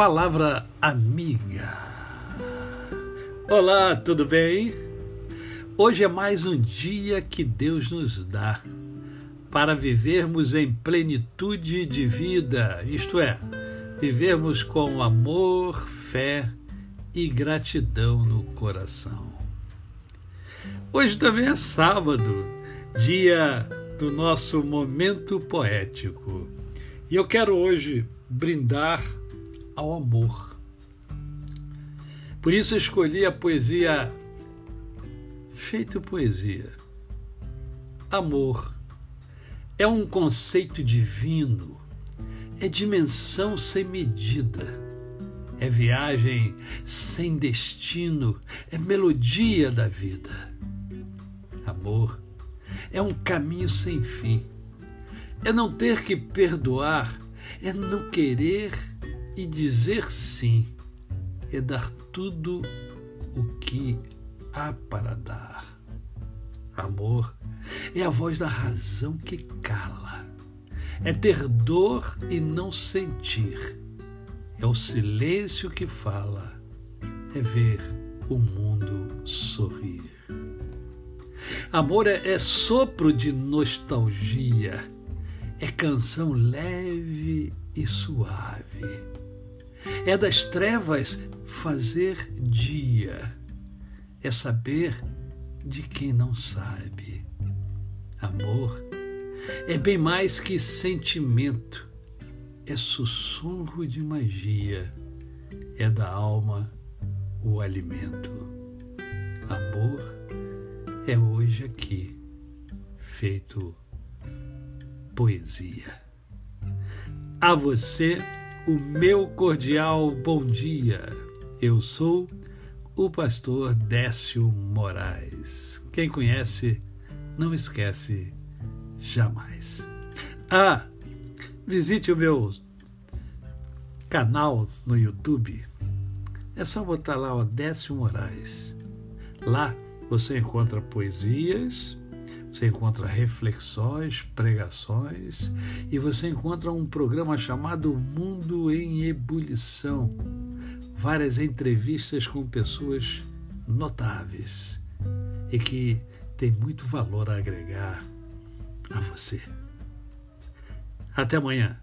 Palavra amiga. Olá, tudo bem? Hoje é mais um dia que Deus nos dá para vivermos em plenitude de vida, isto é, vivermos com amor, fé e gratidão no coração. Hoje também é sábado, dia do nosso momento poético. E eu quero hoje brindar ao amor. Por isso escolhi a poesia Feito Poesia. Amor é um conceito divino, é dimensão sem medida, é viagem sem destino, é melodia da vida. Amor é um caminho sem fim, é não ter que perdoar, é não querer e dizer sim é dar tudo o que há para dar. Amor é a voz da razão que cala, é ter dor e não sentir, é o silêncio que fala, é ver o mundo sorrir. Amor é, é sopro de nostalgia, é canção leve e suave é das trevas fazer dia, é saber de quem não sabe. Amor é bem mais que sentimento, é sussurro de magia, é da alma o alimento. Amor é hoje aqui, feito poesia. A você o meu cordial bom dia. Eu sou o pastor Décio Moraes. Quem conhece, não esquece jamais. Ah, visite o meu canal no YouTube. É só botar lá o Décio Moraes. Lá você encontra poesias, você encontra reflexões, pregações e você encontra um programa chamado Mundo em Ebulição. Várias entrevistas com pessoas notáveis e que tem muito valor a agregar a você. Até amanhã.